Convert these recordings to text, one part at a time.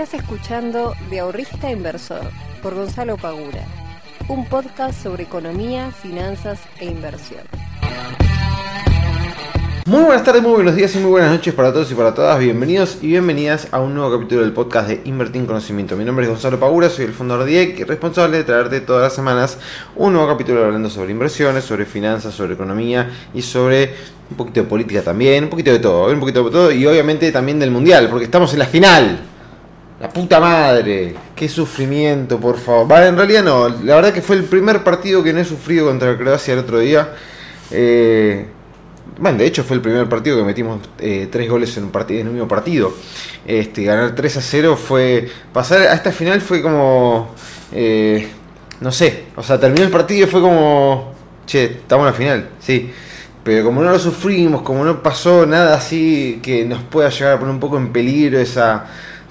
Estás escuchando De Ahorrista Inversor por Gonzalo Pagura, un podcast sobre economía, finanzas e inversión. Muy buenas tardes, muy buenos días y muy buenas noches para todos y para todas. Bienvenidos y bienvenidas a un nuevo capítulo del podcast de Invertir en Conocimiento. Mi nombre es Gonzalo Pagura, soy el fundador de IEC y responsable de traerte todas las semanas un nuevo capítulo hablando sobre inversiones, sobre finanzas, sobre economía y sobre un poquito de política también, un poquito de todo, un poquito de todo y obviamente también del mundial, porque estamos en la final. La puta madre, qué sufrimiento, por favor. Vale, en realidad no, la verdad que fue el primer partido que no he sufrido contra Croacia el otro día. Eh, bueno, de hecho fue el primer partido que metimos eh, tres goles en un, partido, en un mismo partido. Este, ganar 3 a 0 fue. Pasar a esta final fue como. Eh, no sé, o sea, terminó el partido y fue como. Che, estamos en la final, sí. Pero como no lo sufrimos, como no pasó nada así que nos pueda llegar a poner un poco en peligro esa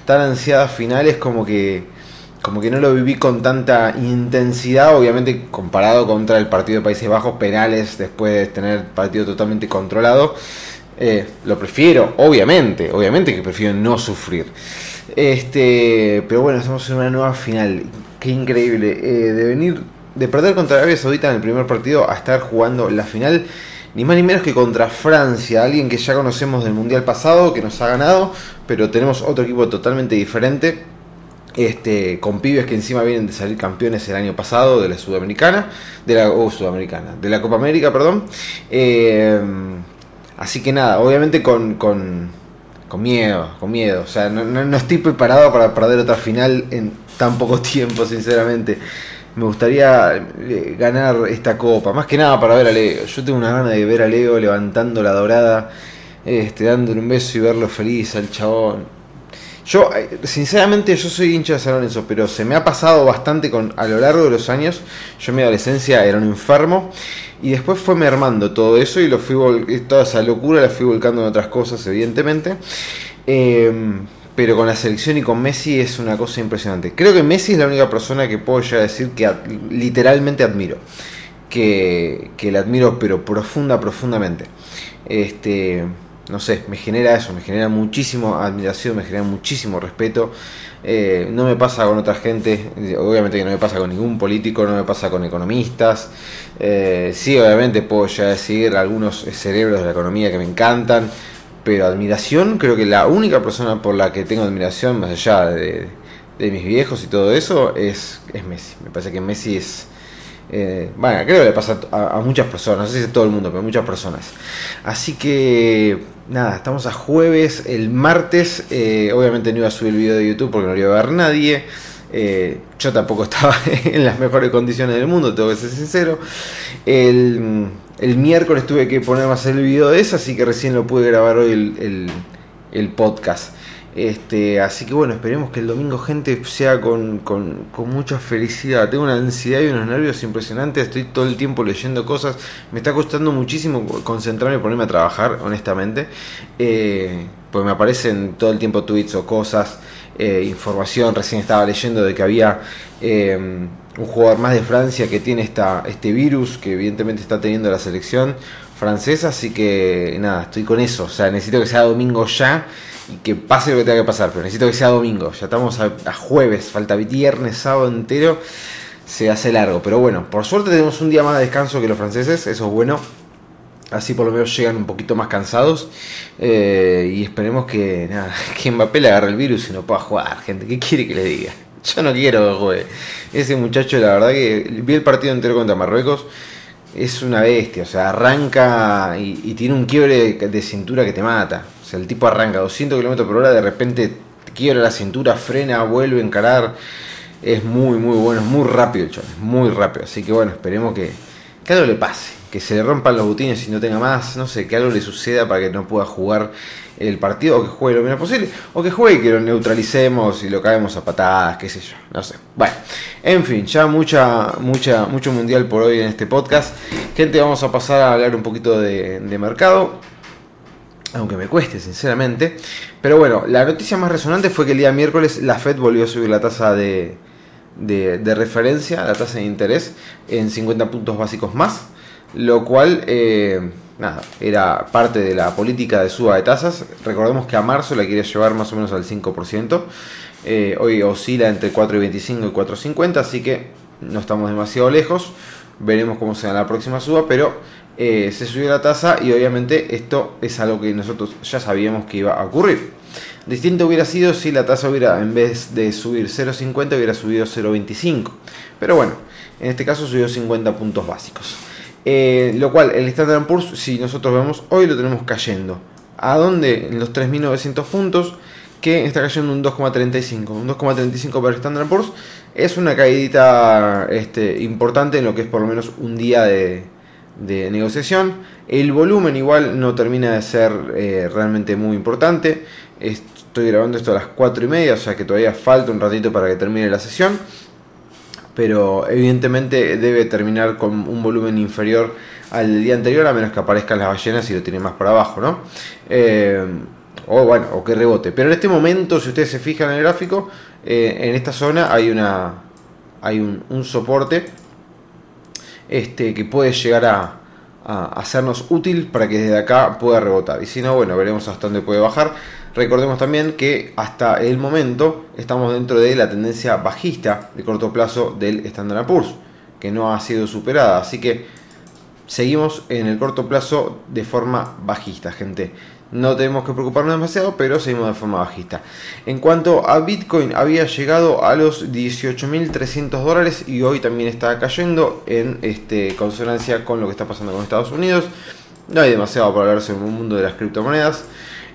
tan ansiada final, es como que como que no lo viví con tanta intensidad, obviamente comparado contra el partido de Países Bajos, penales después de tener partido totalmente controlado. Eh, lo prefiero, obviamente, obviamente que prefiero no sufrir. Este, pero bueno, estamos en una nueva final. Qué increíble. Eh, de venir, de perder contra Arabia Saudita en el primer partido a estar jugando la final, ni más ni menos que contra Francia, alguien que ya conocemos del mundial pasado, que nos ha ganado, pero tenemos otro equipo totalmente diferente este, con pibes que encima vienen de salir campeones el año pasado de la Sudamericana, de la oh, Sudamericana, de la Copa América, perdón. Eh, así que nada, obviamente con, con, con, miedo, con miedo. O sea, no, no, estoy preparado para perder otra final en tan poco tiempo, sinceramente. Me gustaría eh, ganar esta copa, más que nada para ver a Leo. Yo tengo una gana de ver a Leo levantando la dorada, este, dándole un beso y verlo feliz al chabón yo, eh, sinceramente, yo soy hincha de San Lorenzo, pero se me ha pasado bastante con a lo largo de los años. Yo en mi adolescencia era un enfermo y después fue mermando todo eso y lo fui toda esa locura la fui volcando en otras cosas, evidentemente. Em, pero con la selección y con Messi es una cosa impresionante. Creo que Messi es la única persona que puedo llegar a decir que literalmente admiro. Que, que la admiro, pero profunda, profundamente. Este no sé, me genera eso, me genera muchísimo admiración, me genera muchísimo respeto. Eh, no me pasa con otra gente, obviamente que no me pasa con ningún político, no me pasa con economistas. Eh, sí, obviamente puedo ya decir algunos cerebros de la economía que me encantan, pero admiración, creo que la única persona por la que tengo admiración, más allá de, mis viejos y todo eso, es, es Messi. Me parece que Messi es eh, bueno, creo que le pasa a, muchas personas, no sé si a todo el mundo, pero muchas personas. Así que, nada, estamos a jueves, el martes, eh, obviamente no iba a subir el video de YouTube porque no lo iba a ver nadie. Eh, yo tampoco estaba en las mejores condiciones del mundo, tengo que ser sincero. El, miércoles tuve que ponerme a hacer el video de eso, así que recién lo pude grabar hoy el, el podcast. Este, así que bueno, esperemos que el domingo, gente, sea con, mucha felicidad. Tengo una ansiedad y unos nervios impresionantes. Estoy todo el tiempo leyendo cosas. Me está costando muchísimo concentrarme y ponerme a trabajar, honestamente. Eh, pues me aparecen todo el tiempo tweets o cosas, eh, información. Recién estaba leyendo de que había eh, un jugador más de Francia que tiene esta, este virus que evidentemente está teniendo la selección francesa. Así que nada, estoy con eso. O sea, necesito que sea domingo ya y que pase lo que tenga que pasar, pero necesito que sea domingo. Ya estamos a, jueves, falta viernes, sábado entero, se hace largo. Pero bueno, por suerte tenemos un día más de descanso que los franceses, eso es bueno. Así por lo menos llegan un poquito más cansados. Eh, y esperemos que, nada, que Mbappé le agarre el virus y no pueda jugar, gente. ¿Qué quiere que le diga? Yo no quiero. Ese muchacho, la verdad que vi el partido entero contra Marruecos. Es una bestia, o sea, arranca y, tiene un quiebre de cintura que te mata el tipo arranca 200 km por hora, de repente quiebra la cintura, frena, vuelve a encarar. Es muy, muy bueno, es muy rápido el es muy rápido. Así que bueno, esperemos que, que algo le pase, que se le rompan los botines y no tenga más, no sé, que algo le suceda para que no pueda jugar el partido o que juegue lo menos posible, o que juegue y que lo neutralicemos y lo caemos a patadas, qué sé yo, no sé. Bueno, en fin, ya mucha, mucha, mucho mundial por hoy en este podcast. Gente, vamos a pasar a hablar un poquito de, de mercado aunque me cueste sinceramente. Pero bueno, la noticia más resonante fue que el día miércoles la Fed volvió a subir la tasa de, de, referencia, la tasa de interés, en 50 puntos básicos más, lo cual, eh, nada, era parte de la política de suba de tasas. Recordemos que a marzo la quería llevar más o menos al 5%. Eh, hoy oscila entre 4,25 y 4,50, así que no estamos demasiado lejos. Veremos cómo será la próxima suba, pero eh, se subió la tasa y obviamente esto es algo que nosotros ya sabíamos que iba a ocurrir. Distinto hubiera sido si la tasa hubiera, en vez de subir 0,50, hubiera subido 0,25. Pero bueno, en este caso subió 50 puntos básicos. Eh, lo cual, el Standard Poor's, si nosotros vemos hoy, lo tenemos cayendo. ¿A dónde? En los 3.900 puntos, que está cayendo un 2,35. Un 2,35 para el Standard Poor's es una caída este, importante en lo que es por lo menos un día de, negociación. El volumen igual no termina de ser eh, realmente muy importante. Estoy grabando esto a las 4 y media, o sea que todavía falta un ratito para que termine la sesión pero evidentemente debe terminar con un volumen inferior al día anterior, a menos que aparezcan las ballenas y lo tiene más para abajo, ¿no? Eh, o bueno, o que rebote. Pero en este momento, si ustedes se fijan en el gráfico, eh, en esta zona hay una hay un, soporte este, que puede llegar a, a hacernos útil para que desde acá pueda rebotar. Y si no, bueno, veremos hasta dónde puede bajar. Recordemos también que hasta el momento estamos dentro de la tendencia bajista de corto plazo del Standard Poor's, que no ha sido superada. Así que seguimos en el corto plazo de forma bajista, gente. No tenemos que preocuparnos demasiado, pero seguimos de forma bajista. En cuanto a Bitcoin, había llegado a los 18.300 dólares y hoy también está cayendo en este, consonancia con lo que está pasando con Estados Unidos. No hay demasiado para hablarse en un mundo de las criptomonedas.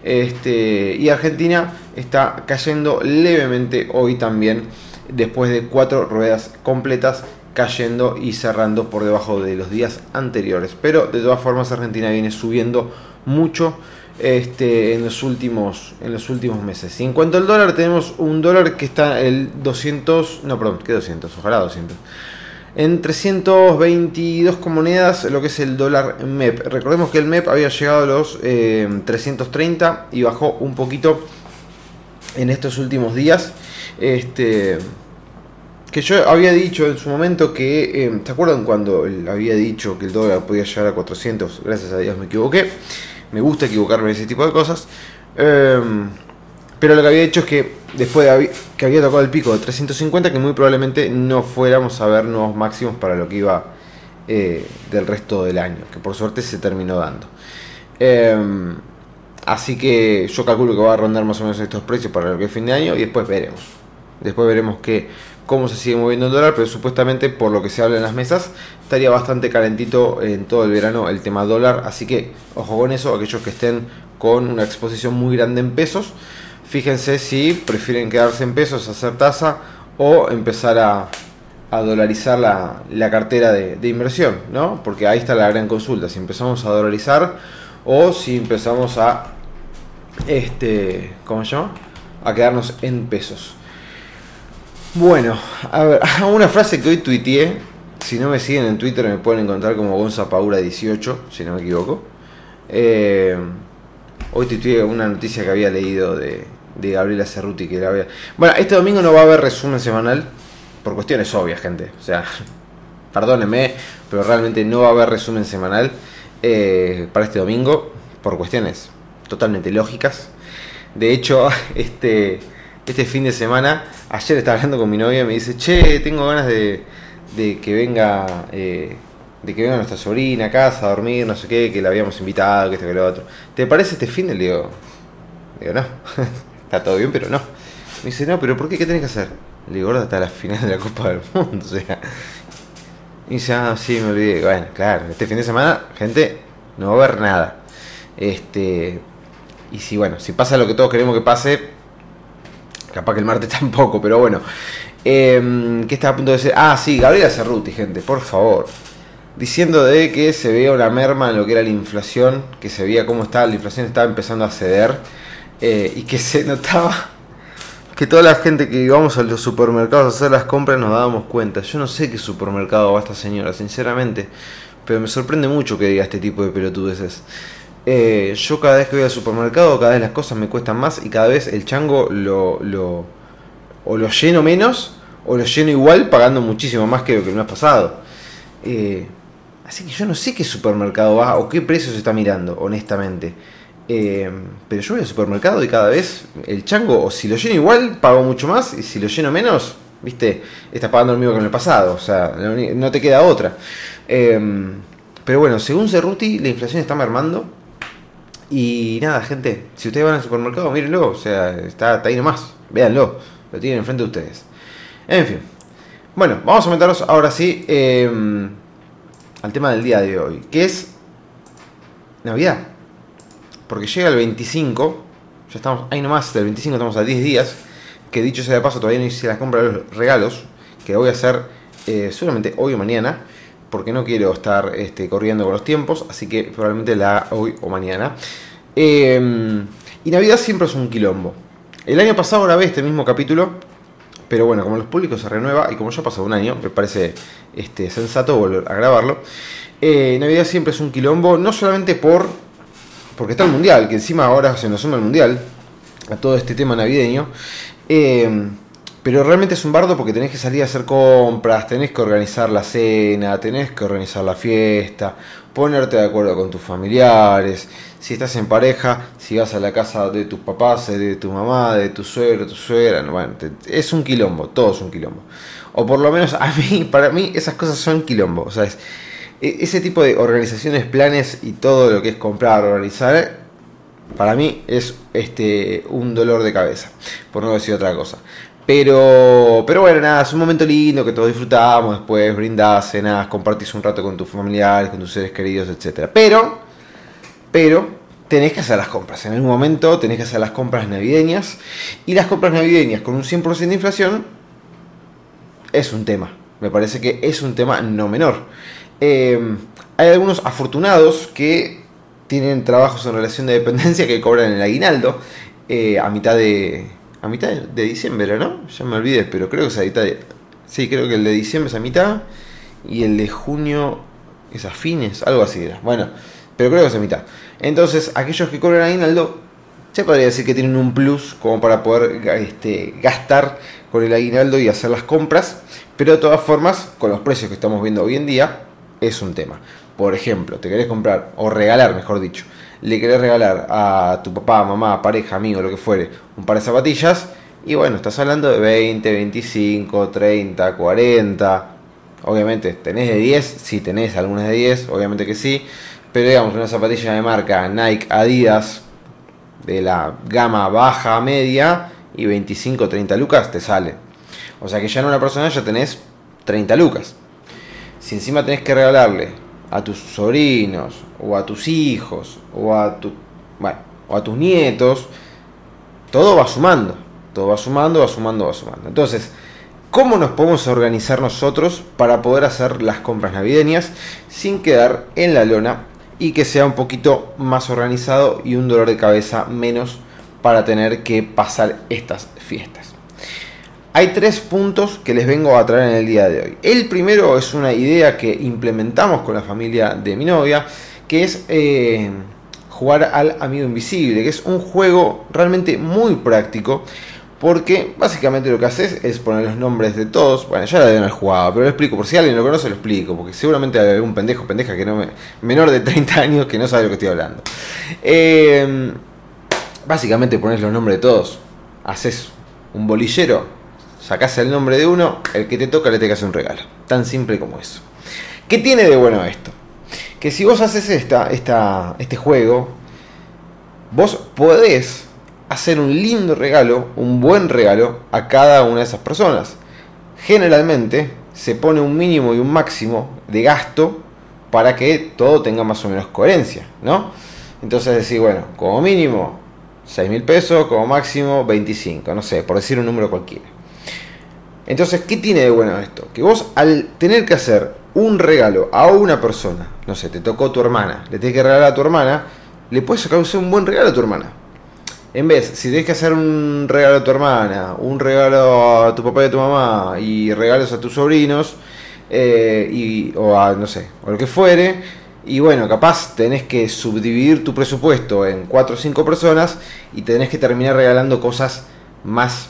Este, y Argentina está cayendo levemente hoy también, después de cuatro ruedas completas cayendo y cerrando por debajo de los días anteriores. Pero de todas formas Argentina viene subiendo mucho este, en, los últimos, en los últimos meses. Y en cuanto al dólar, tenemos un dólar que está el 200, no, perdón, ¿qué 200? Ojalá 200 en 322 monedas lo que es el dólar MEP. Recordemos que el MEP había llegado a los 330 eh, y bajó un poquito en estos últimos días. Este, que yo había dicho en su momento que, eh, ¿se acuerdan cuando había dicho que el dólar podía llegar a 400? Gracias a Dios me equivoqué. Me gusta equivocarme en ese tipo de cosas. Eh, pero lo que había hecho es que después de que había tocado el pico de 350, que muy probablemente no fuéramos a ver nuevos máximos para lo que iba eh, del resto del año, que por suerte se terminó dando. Em, así que yo calculo que va a rondar más o menos estos precios para lo que es fin de año y después veremos. Después veremos que, cómo se sigue moviendo el dólar, pero supuestamente por lo que se habla en las mesas estaría bastante calentito en todo el verano el tema dólar. Así que ojo con eso, aquellos que estén con una exposición muy grande en pesos Fíjense si prefieren quedarse en pesos, hacer tasa o empezar a, dolarizar la, cartera de, inversión, ¿no? Porque ahí está la gran consulta, si empezamos a dolarizar o si empezamos a, este, ¿cómo yo? A quedarnos en pesos. Bueno, a ver, una frase que hoy tuiteé, si no me siguen en Twitter me pueden encontrar como Gonza Paura 18, si no me equivoco. Eh, Hoy te tuve una noticia que había leído de, de Gabriela Cerruti que la había... Bueno, este domingo no va a haber resumen semanal por cuestiones obvias, gente. O sea, perdónenme, pero realmente no va a haber resumen semanal eh, para este domingo por cuestiones totalmente lógicas. De hecho, este, este fin de semana, ayer estaba hablando con mi novia me dice, che, tengo ganas de, de que venga... Eh, de que venga nuestra sobrina a casa a dormir, no sé qué, que la habíamos invitado, que esto, que lo otro. ¿Te parece este fin? Le digo, digo, no, está todo bien, pero no. Me dice, no, pero ¿por qué? ¿Qué tenés que hacer? Le digo, gorda, hasta la final de la Copa del Mundo, o sea. Y dice, ah, sí, me olvidé. Bueno, claro, este fin de semana, gente, no va a haber nada. Este. Y si, bueno, si pasa lo que todos queremos que pase, capaz que el martes tampoco, pero bueno. Eh, ¿Qué estaba a punto de decir? Ah, sí, Gabriela Cerruti, gente, por favor diciendo de que se veía una merma en lo que era la inflación, que se veía cómo estaba, la inflación estaba empezando a ceder eh, y que se notaba que toda la gente que íbamos a los supermercados a hacer las compras nos dábamos cuenta. Yo no sé qué supermercado va esta señora, sinceramente, pero me sorprende mucho que diga este tipo de pelotudeces. Eh, yo cada vez que voy al supermercado, cada vez las cosas me cuestan más y cada vez el chango lo, lo o lo lleno menos o lo lleno igual pagando muchísimo más que lo que me ha pasado. Eh, Así que yo no sé qué supermercado va o qué precio se está mirando, honestamente. Eh, pero yo voy al supermercado y cada vez el chango, o si lo lleno igual, pago mucho más, y si lo lleno menos, viste, estás pagando lo mismo que en el pasado, o sea, no te queda otra. Eh, pero bueno, según Cerruti, la inflación está mermando. Y nada, gente, si ustedes van al supermercado, mírenlo, o sea, está, ahí nomás, véanlo, lo tienen enfrente de ustedes. En fin, bueno, vamos a meternos ahora sí eh, al tema del día de hoy, que es Navidad. Porque llega el 25, ya estamos ahí nomás, del 25 estamos a 10 días, que dicho sea de paso, todavía no hice la compra de los regalos, que voy a hacer eh, seguramente hoy o mañana porque no quiero estar este, corriendo con los tiempos, así que probablemente la hoy o mañana. Em, y Navidad siempre es un quilombo. El año pasado grabé este mismo capítulo, pero bueno, como los públicos se renueva y como ya pasado un año, me parece este, sensato volver a grabarlo. Eh, Navidad siempre es un quilombo, no solamente por porque está el mundial, que encima ahora se nos suma el mundial a todo este tema navideño. Eh, pero realmente es un bardo porque tenés que salir a hacer compras, tenés que organizar la cena, tenés que organizar la fiesta, ponerte de acuerdo con tus familiares. Si estás en pareja, si vas a la casa de tus papás, de tu mamá, de tu suegro, tu suegra, bueno, es un quilombo, todo es un quilombo. O por lo menos a mí, para mí, esas cosas son quilombo. O sea, es, ese tipo de organizaciones, planes y todo lo que es comprar, organizar, para mí es este un dolor de cabeza, por no decir otra cosa. Pero, pero bueno, nada, es un momento lindo que todos disfrutamos, después brindás, compartís un rato con tus familiares, con tus seres queridos, etc. Pero, pero, tenés que hacer las compras. En algún momento tenés que hacer las compras navideñas. Y las compras navideñas con un 100% de inflación es un tema. Me parece que es un tema no menor. Eh, hay algunos afortunados que tienen trabajos en relación de dependencia que cobran el aguinaldo eh, a mitad de a mitad de diciembre, ¿no? Ya me olvidé, pero creo que es a mitad de... Sí, creo que el de diciembre es a mitad y el de junio es a fines, algo así era. Bueno, pero creo que es a mitad. Entonces, aquellos que cobran aguinaldo, se podría decir que tienen un plus como para poder este, gastar con el aguinaldo y hacer las compras, pero de todas formas, con los precios que estamos viendo hoy en día, es un tema. Por ejemplo, te querés comprar, o regalar, mejor dicho, le querés regalar a tu papá, mamá, pareja, amigo, lo que fuere, un par de zapatillas, y bueno, estás hablando de 20, 25, 30, 40. Obviamente, ¿tenés de 10? Sí, tenés algunas de 10, obviamente que sí. Pero digamos, una zapatilla de marca Nike, Adidas, de la gama baja, media, y 25, 30 lucas te sale. O sea que ya en una persona ya tenés 30 lucas. Si encima tenés que regalarle a tus sobrinos, o a tus hijos, o a, tu, bueno, o a tus nietos, todo va sumando, todo va sumando, va sumando, va sumando. Entonces, ¿cómo nos podemos organizar nosotros para poder hacer las compras navideñas sin quedar en la lona y que sea un poquito más organizado y un dolor de cabeza menos para tener que pasar estas fiestas? Hay tres puntos que les vengo a traer en el día de hoy. El primero es una idea que implementamos con la familia de mi novia, que es eh, jugar al amigo invisible, que es un juego realmente muy práctico. Porque básicamente lo que haces es poner los nombres de todos. Bueno, ya la deben haber jugado, pero lo explico. Por si alguien lo conoce, lo explico. Porque seguramente hay algún pendejo pendeja que no me, menor de 30 años que no sabe de lo que estoy hablando. Eh, básicamente pones los nombres de todos. Haces un bolillero sacás el nombre de uno, el que te toca le te hace un regalo. Tan simple como eso. ¿Qué tiene de bueno esto? Que si vos haces esta, esta, este juego, vos podés hacer un lindo regalo, un buen regalo a cada una de esas personas. Generalmente se pone un mínimo y un máximo de gasto para que todo tenga más o menos coherencia, ¿no? Entonces decir, bueno, como mínimo 6 mil pesos, como máximo 25, no sé, por decir un número cualquiera. Entonces, ¿qué tiene de bueno esto? Que vos al tener que hacer un regalo a una persona, no sé, te tocó tu hermana, le tienes que regalar a tu hermana, le puedes sacar un buen regalo a tu hermana. En vez, si tienes que hacer un regalo a tu hermana, un regalo a tu papá y a tu mamá y regalos a tus sobrinos, eh, y, o a, no sé, o lo que fuere, y bueno, capaz tenés que subdividir tu presupuesto en 4 o 5 personas y tenés que terminar regalando cosas más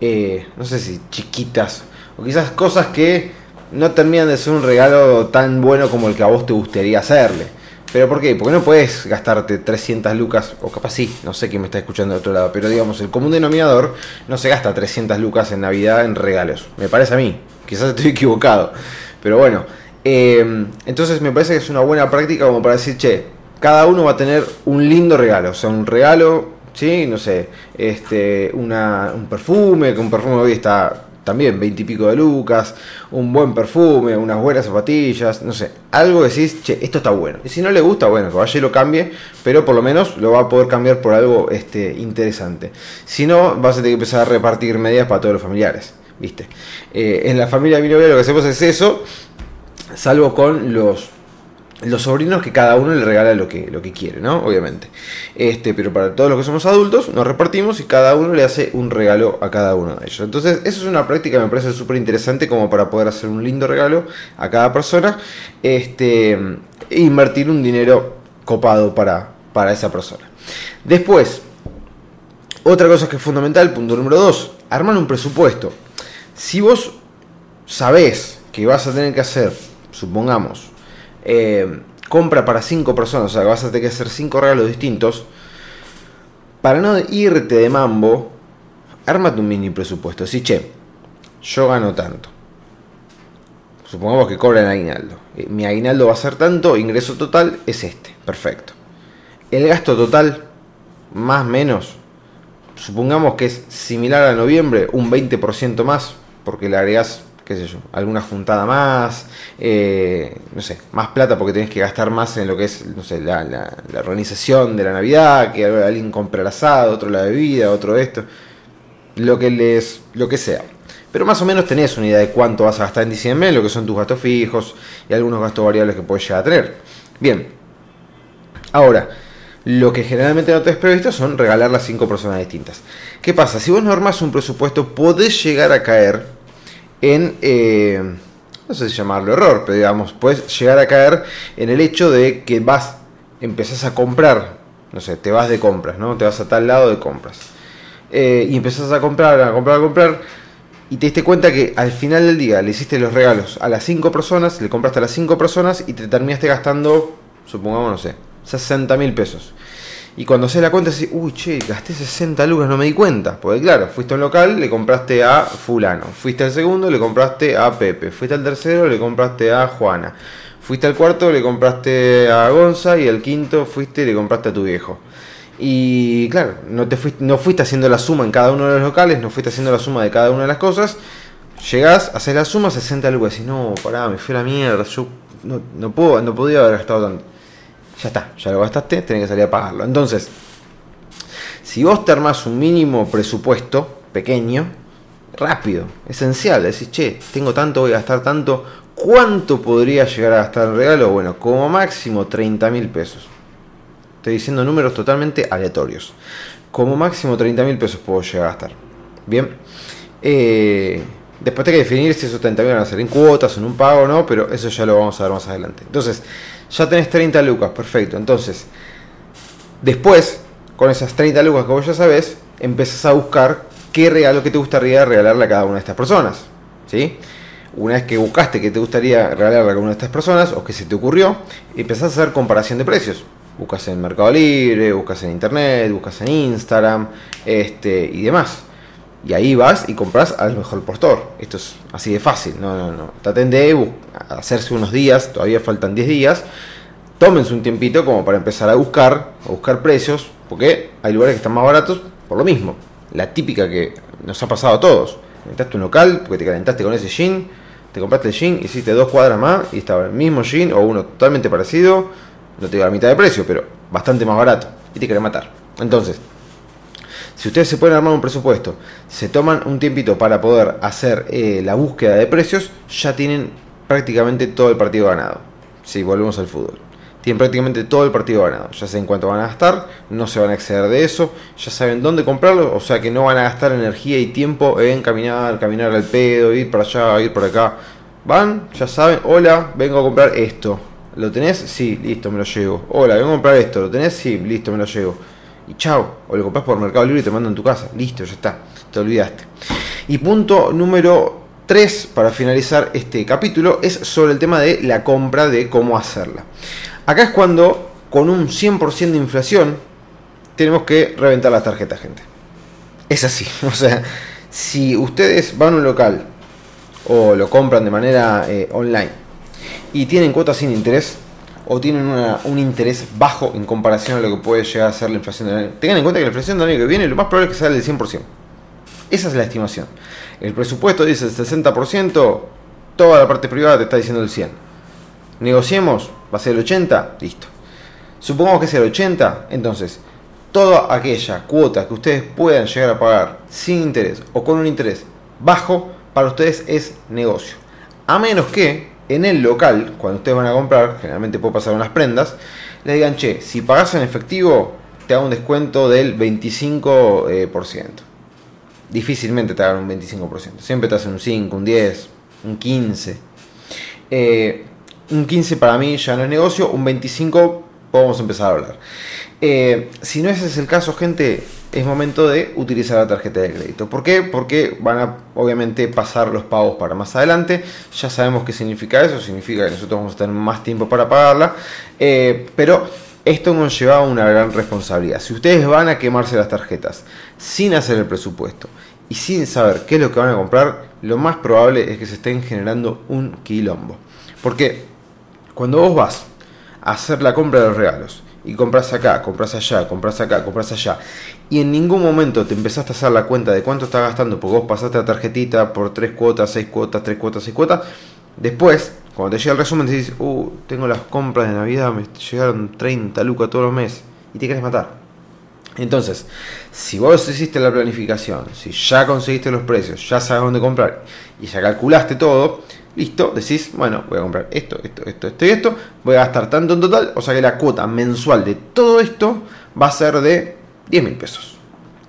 eh, no sé si chiquitas, o quizás cosas que no terminan de ser un regalo tan bueno como el que a vos te gustaría hacerle. ¿Pero por qué? Porque no puedes gastarte 300 lucas, o capaz sí, no sé quién me está escuchando de otro lado, pero digamos, el común denominador no se gasta 300 lucas en Navidad en regalos. Me parece a mí, quizás estoy equivocado. Pero bueno, eh, entonces me parece que es una buena práctica como para decir, che, cada uno va a tener un lindo regalo, o sea, un regalo, No sé, este, un perfume, que un perfume hoy está también 20 y pico de lucas, un buen perfume, unas buenas zapatillas, no sé, algo decís, che, esto está bueno. Y si no le gusta, bueno, que vaya y lo cambie, pero por lo menos lo va a poder cambiar por algo este, interesante. Si no, vas a tener que empezar a repartir medidas para todos los familiares, ¿viste? Eh, en la familia de mi novia lo que hacemos es eso, salvo con los los sobrinos que cada uno le regala lo que, lo que quiere, ¿no? Obviamente. Este, pero para todos los que somos adultos, nos repartimos y cada uno le hace un regalo a cada uno de ellos. Entonces, eso es una práctica que me parece súper interesante como para poder hacer un lindo regalo a cada persona. Este, e invertir un dinero copado para, para esa persona. Después, otra cosa que es fundamental, punto número dos, armar un presupuesto. Si vos sabés que vas a tener que hacer, supongamos, eh, compra para cinco personas, o sea vas a tener que hacer cinco regalos distintos, para no irte de mambo, ármate un mini presupuesto. Si, che, yo gano tanto. Supongamos que cobra el aguinaldo. Eh, mi aguinaldo va a ser tanto, ingreso total es este. Perfecto. El gasto total, más o menos, supongamos que es similar a noviembre, un 20% más, porque le agregas qué sé yo, alguna juntada más, eh, no sé, más plata porque tenés que gastar más en lo que es, no sé, la, organización de la Navidad, que alguien compra el asado, otro la bebida, otro esto, lo que les, lo que sea. Pero más o menos tenés una idea de cuánto vas a gastar en diciembre, lo que son tus gastos fijos y algunos gastos variables que puedes llegar a tener. Bien, ahora, lo que generalmente no te has previsto son regalar las cinco personas distintas. ¿Qué pasa? Si vos no armás un presupuesto, podés llegar a caer en, eh, no sé si llamarlo error, pero digamos, puedes llegar a caer en el hecho de que vas, empezás a comprar, no sé, te vas de compras, ¿no? Te vas a tal lado de compras. Eh, y empezás a comprar, a comprar, a comprar, y te diste cuenta que al final del día le hiciste los regalos a las 5 personas, le compraste a las 5 personas y te terminaste gastando, supongamos, no sé, 60 mil pesos. Y cuando se la cuenta, decís, uy, che, gasté 60 lucas, no me di cuenta. Porque claro, fuiste a un local, le compraste a fulano. Fuiste al segundo, le compraste a Pepe. Fuiste al tercero, le compraste a Juana. Fuiste al cuarto, le compraste a Gonza. Y al quinto fuiste y le compraste a tu viejo. Y claro, no, te fuiste, no fuiste haciendo la suma en cada uno de los locales, no fuiste haciendo la suma de cada una de las cosas. Llegás, haces la suma, 60 lucas. Y no, pará, me fui a la mierda. Yo no, no, puedo, no podía haber gastado tanto ya está, ya lo gastaste, tenés que salir a pagarlo. Entonces, si vos te armás un mínimo presupuesto pequeño, rápido, esencial, decís, che, tengo tanto, voy a gastar tanto, ¿cuánto podría llegar a gastar en regalo? Bueno, como máximo 30 mil pesos. Estoy diciendo números totalmente aleatorios. Como máximo 30 mil pesos puedo llegar a gastar. Bien. Eh, después hay que definir si esos 30 mil van a ser en cuotas, en un pago o no, pero eso ya lo vamos a ver más adelante. Entonces, ya tenés 30 lucas, perfecto. Entonces, después, con esas 30 lucas que vos ya sabés, empezás a buscar qué regalo que te gustaría regalarle a cada una de estas personas. ¿Sí? Una vez que buscaste que te gustaría regalarle a cada una de estas personas, o que se te ocurrió, empezás a hacer comparación de precios. Buscas en Mercado Libre, buscas en Internet, buscas en Instagram, este, y demás. Y ahí vas y compras al mejor postor. Esto es así de fácil. No, no, no. Traten de hacerse unos días, todavía faltan 10 días. Tómense un tiempito como para empezar a buscar, a buscar precios, porque hay lugares que están más baratos por lo mismo. La típica que nos ha pasado a todos. Calentaste un local porque te calentaste con ese jean, te compraste el jean, hiciste dos cuadras más y estaba el mismo jean o uno totalmente parecido. No te digo la mitad de precio, pero bastante más barato. Y te quiere matar. Entonces, si ustedes se pueden armar un presupuesto, se toman un tiempito para poder hacer eh, la búsqueda de precios, ya tienen prácticamente todo el partido ganado. Si volvemos al fútbol. Tienen prácticamente todo el partido ganado. Ya saben cuánto van a gastar, no se van a exceder de eso, ya saben dónde comprarlo, o sea que no van a gastar energía y tiempo en caminar, caminar al pedo, ir para allá, ir por acá. Van, ya saben, hola, vengo a comprar esto. ¿Lo tenés? Sí, listo, me lo llevo. Hola, vengo a comprar esto. ¿Lo tenés? Sí, listo, me lo llevo y chao. O lo compras por Mercado Libre y te mandan en tu casa. Listo, ya está. Te olvidaste. Y punto número 3 para finalizar este capítulo es sobre el tema de la compra, de cómo hacerla. Acá es cuando con un 100% de inflación tenemos que reventar la tarjeta, gente. Es así, o sea, si ustedes van a un local o lo compran de manera eh, online y tienen cuotas sin interés o tienen un interés bajo en comparación a lo que puede llegar a ser la inflación del año, tengan en cuenta que la inflación del año que viene lo más probable es que sea del 100%. Esa es la estimación. El presupuesto dice el 60%, toda la parte privada te está diciendo el 100%. Negociemos, va a ser el 80%, listo. Supongamos que sea el 80%, entonces toda aquella cuota que ustedes puedan llegar a pagar sin interés o con un interés bajo, para ustedes es negocio. A menos que en el local, cuando ustedes van a comprar, generalmente puede pasar unas prendas, le digan, che, si pagas en efectivo, te hago un descuento del 25% difícilmente te hagan un 25%. Siempre te hacen un 5, un 10, un 15. Eh, un 15 para mí ya no es negocio, un 25 podemos empezar a hablar. Eh, si no ese es el caso, gente, es momento de utilizar la tarjeta de crédito. ¿Por qué? Porque van a obviamente pasar los pagos para más adelante. Ya sabemos qué significa eso, significa que nosotros vamos a tener más tiempo para pagarla. Eh, pero esto nos lleva a una gran responsabilidad. Si ustedes van a quemarse las tarjetas sin hacer el presupuesto y sin saber qué es lo que van a comprar, lo más probable es que se estén generando un quilombo. Porque cuando vos vas a hacer la compra de los regalos y compras acá, compras allá, compras acá, compras allá, y en ningún momento te empezaste a hacer la cuenta de cuánto estás gastando porque vos pasaste la tarjetita por 3 cuotas, 6 cuotas, 3 cuotas, 6 cuotas, después cuando te llega el resumen, te dices, uh, tengo las compras de Navidad, me llegaron 30 lucas todos los meses y te quieres matar. Entonces, si vos hiciste la planificación, si ya conseguiste los precios, ya sabes dónde comprar y ya calculaste todo, listo, decís, bueno, voy a comprar esto, esto, esto, esto y esto, voy a gastar tanto en total, o sea que la cuota mensual de todo esto va a ser de 10 mil pesos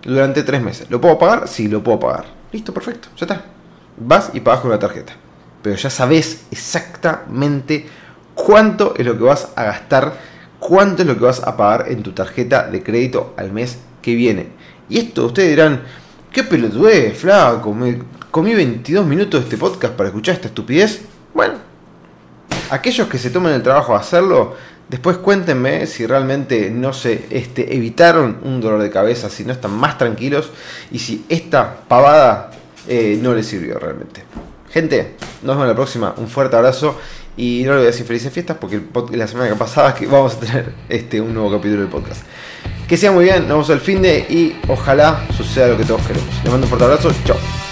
durante 3 meses. ¿Lo puedo pagar? Sí, lo puedo pagar. Listo, perfecto, ya está. Vas y pagas con la tarjeta pero ya sabes exactamente cuánto es lo que vas a gastar, cuánto es lo que vas a pagar en tu tarjeta de crédito al mes que viene. Y esto ustedes dirán, qué pelotudez, flaco, me comí 22 minutos de este podcast para escuchar esta estupidez. Bueno, aquellos que se tomen el trabajo de hacerlo, después cuéntenme si realmente no se este, evitaron un dolor de cabeza, si no están más tranquilos y si esta pavada eh, no les sirvió realmente. Gente, nos vemos la próxima. Un fuerte abrazo. Y no le voy a decir felices fiestas porque la semana que pasaba que vamos a tener este, un nuevo capítulo del podcast. Que sea muy bien, nos vemos al fin de y ojalá suceda lo que todos queremos. Les mando un fuerte abrazo. Chao.